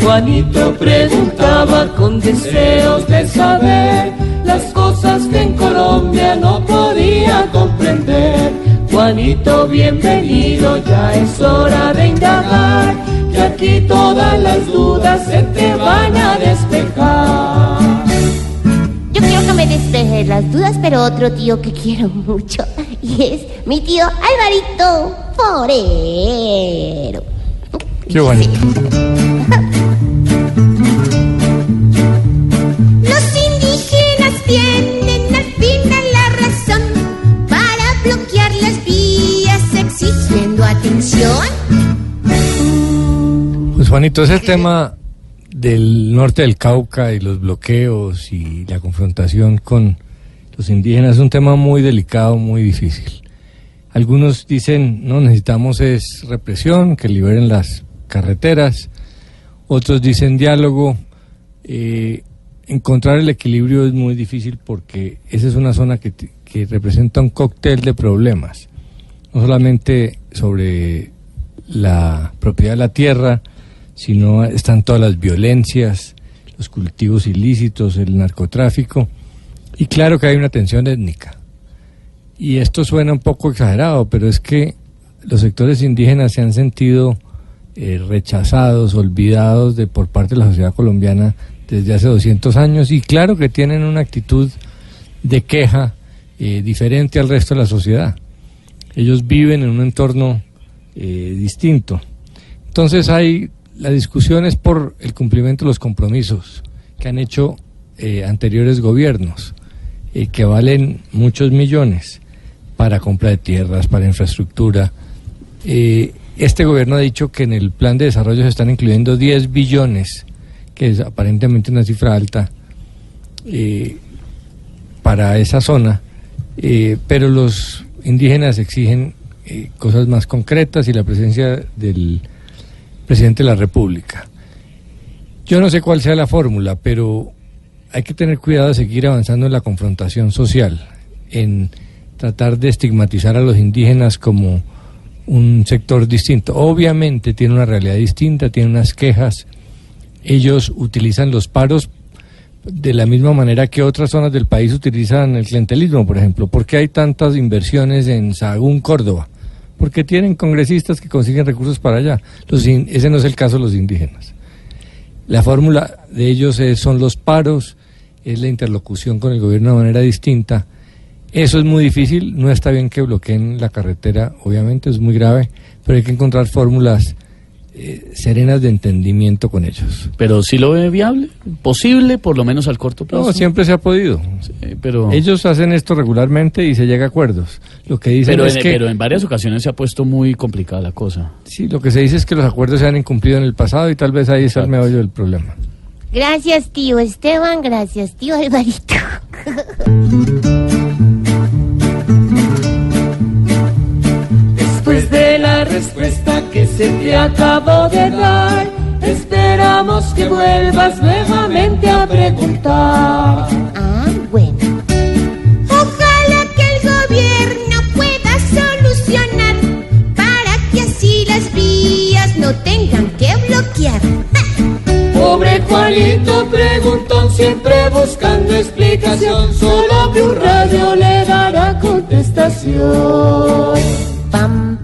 Juanito preguntaba con deseos de saber las cosas que en Colombia no podía comprender. Juanito, bienvenido, ya es hora de indagar, que aquí todas las dudas se te van a despejar. Yo quiero que me despeje las dudas, pero otro tío que quiero mucho, y es mi tío Alvarito Forero. Qué bonito. Los indígenas tienen al final la razón para bloquear las vías exigiendo atención. Pues Juanito, ese tema del norte del Cauca y los bloqueos y la confrontación con los indígenas es un tema muy delicado, muy difícil. Algunos dicen, no, necesitamos es represión, que liberen las carreteras. Otros dicen diálogo. Eh, encontrar el equilibrio es muy difícil porque esa es una zona que, que representa un cóctel de problemas. No solamente sobre la propiedad de la tierra, sino están todas las violencias, los cultivos ilícitos, el narcotráfico, y claro que hay una tensión étnica. Y esto suena un poco exagerado, pero es que los sectores indígenas se han sentido eh, rechazados, olvidados de por parte de la sociedad colombiana desde hace 200 años y claro que tienen una actitud de queja eh, diferente al resto de la sociedad. Ellos viven en un entorno eh, distinto. Entonces hay la discusión es por el cumplimiento de los compromisos que han hecho anteriores gobiernos, eh, que valen muchos millones para compra de tierras, para infraestructura. Eh, este gobierno ha dicho que en el plan de desarrollo se están incluyendo 10 billones, que es aparentemente una cifra alta eh, para esa zona, eh, pero los indígenas exigen cosas más concretas y la presencia del presidente de la República. Yo no sé cuál sea la fórmula, pero hay que tener cuidado de seguir avanzando en la confrontación social, en tratar de estigmatizar a los indígenas como un sector distinto. Obviamente tiene una realidad distinta, tiene unas quejas. Ellos utilizan los paros de la misma manera que otras zonas del país utilizan el clientelismo, por ejemplo. ¿Por qué hay tantas inversiones en Sagún, Córdoba? Porque tienen congresistas que consiguen recursos para allá. Los in- ese no es el caso de los indígenas. La fórmula de ellos es- son los paros, es la interlocución con el gobierno de manera distinta. Eso es muy difícil, no está bien que bloqueen la carretera, obviamente es muy grave, pero hay que encontrar fórmulas eh, serenas de entendimiento con ellos. Pero sí lo ve viable, posible, por lo menos al corto plazo. No, siempre se ha podido. Pero, Ellos hacen esto regularmente y se llega a acuerdos. Lo que dicen pero, es en, que pero en varias ocasiones se ha puesto muy complicada la cosa. sí, lo que se dice es que los acuerdos se han incumplido en el pasado y tal vez ahí está el meollo del problema. Gracias, tío Esteban. Gracias, tío Alvarito. Después de la respuesta que se te acabó de dar, esperamos que vuelvas nuevamente a preguntar. Ah, bueno. Ojalá que el gobierno pueda solucionar para que así las vías no tengan Preguntón, siempre buscando explicación, solo que un radio le dará contestación. Pam